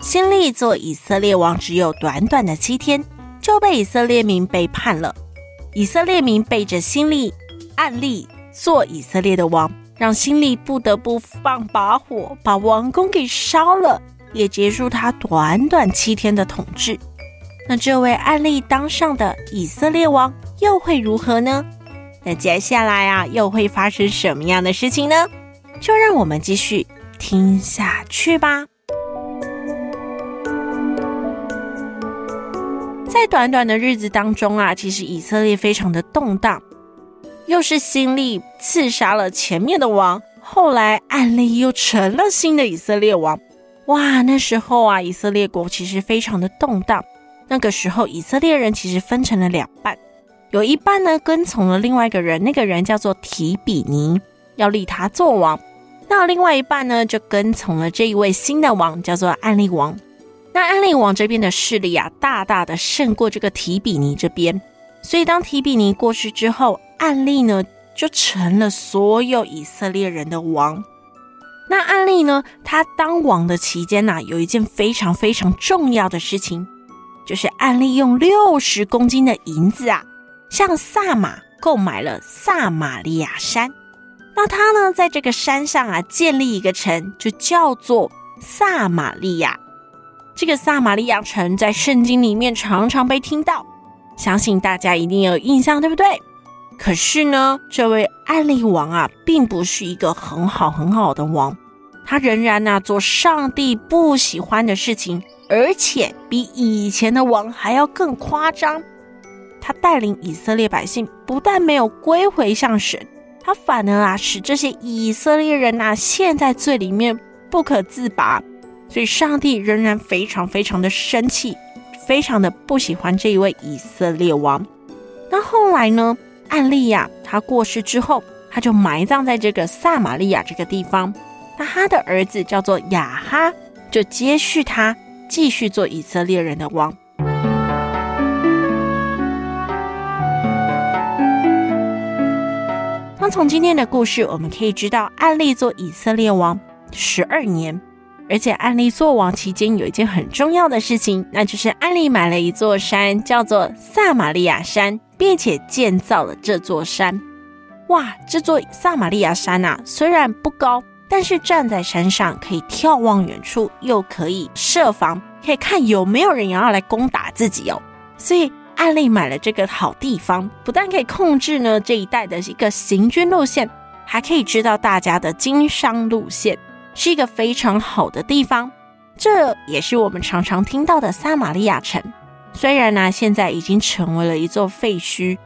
新利做以色列王只有短短的七天，就被以色列民背叛了。以色列民背着新利、暗利做以色列的王，让新利不得不放把火把王宫给烧了，也结束他短短七天的统治。那这位暗利当上的以色列王又会如何呢？那接下来啊，又会发生什么样的事情呢？就让我们继续听下去吧。在短短的日子当中啊，其实以色列非常的动荡，又是新利刺杀了前面的王，后来暗利又成了新的以色列王。哇，那时候啊，以色列国其实非常的动荡。那个时候，以色列人其实分成了两半，有一半呢跟从了另外一个人，那个人叫做提比尼，要立他做王；那另外一半呢就跟从了这一位新的王，叫做暗利王。那安利王这边的势力啊，大大的胜过这个提比尼这边，所以当提比尼过世之后，安利呢就成了所有以色列人的王。那安利呢，他当王的期间呐、有一件非常非常重要的事情，就是安利用六十公斤的银子啊，向撒玛购买了撒玛利亚山。那他呢，在这个山上啊，建立一个城，就叫做撒玛利亚。这个撒玛利亚城在圣经里面常常被听到，相信大家一定有印象，对不对？可是呢，这位暗利王啊，并不是一个很好很好的王，他仍然呢、做上帝不喜欢的事情，而且比以前的王还要更夸张。他带领以色列百姓不但没有归回向神，他反而啊使这些以色列人呐、啊、陷在罪里面不可自拔。所以，上帝仍然非常非常的生气，非常的不喜欢这一位以色列王。那后来呢？暗利亚他过世之后，他就埋葬在这个撒玛利亚这个地方。那他的儿子叫做亚哈，就接续他，继续做以色列人的王。那从今天的故事，我们可以知道，暗利做以色列王十二年。而且安利做王期间有一件很重要的事情，那就是安利买了一座山，叫做撒玛利亚山，并且建造了这座山。哇，这座撒玛利亚山呐、啊，虽然不高，但是站在山上可以眺望远处，又可以设防，可以看有没有人要来攻打自己哦。所以安利买了这个好地方，不但可以控制呢这一带的一个行军路线，还可以知道大家的经商路线。是一个非常好的地方，这也是我们常常听到的撒玛利亚城。虽然呢，现在已经成为了一座废墟。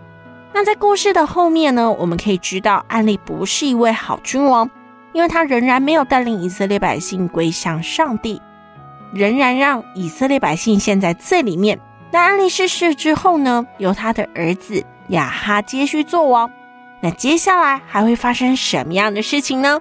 那在故事的后面呢，我们可以知道，暗利不是一位好君王，因为他仍然没有带领以色列百姓归向上帝，仍然让以色列百姓陷在罪里面。那暗利逝世之后呢，由他的儿子亚哈接续做王。那接下来还会发生什么样的事情呢？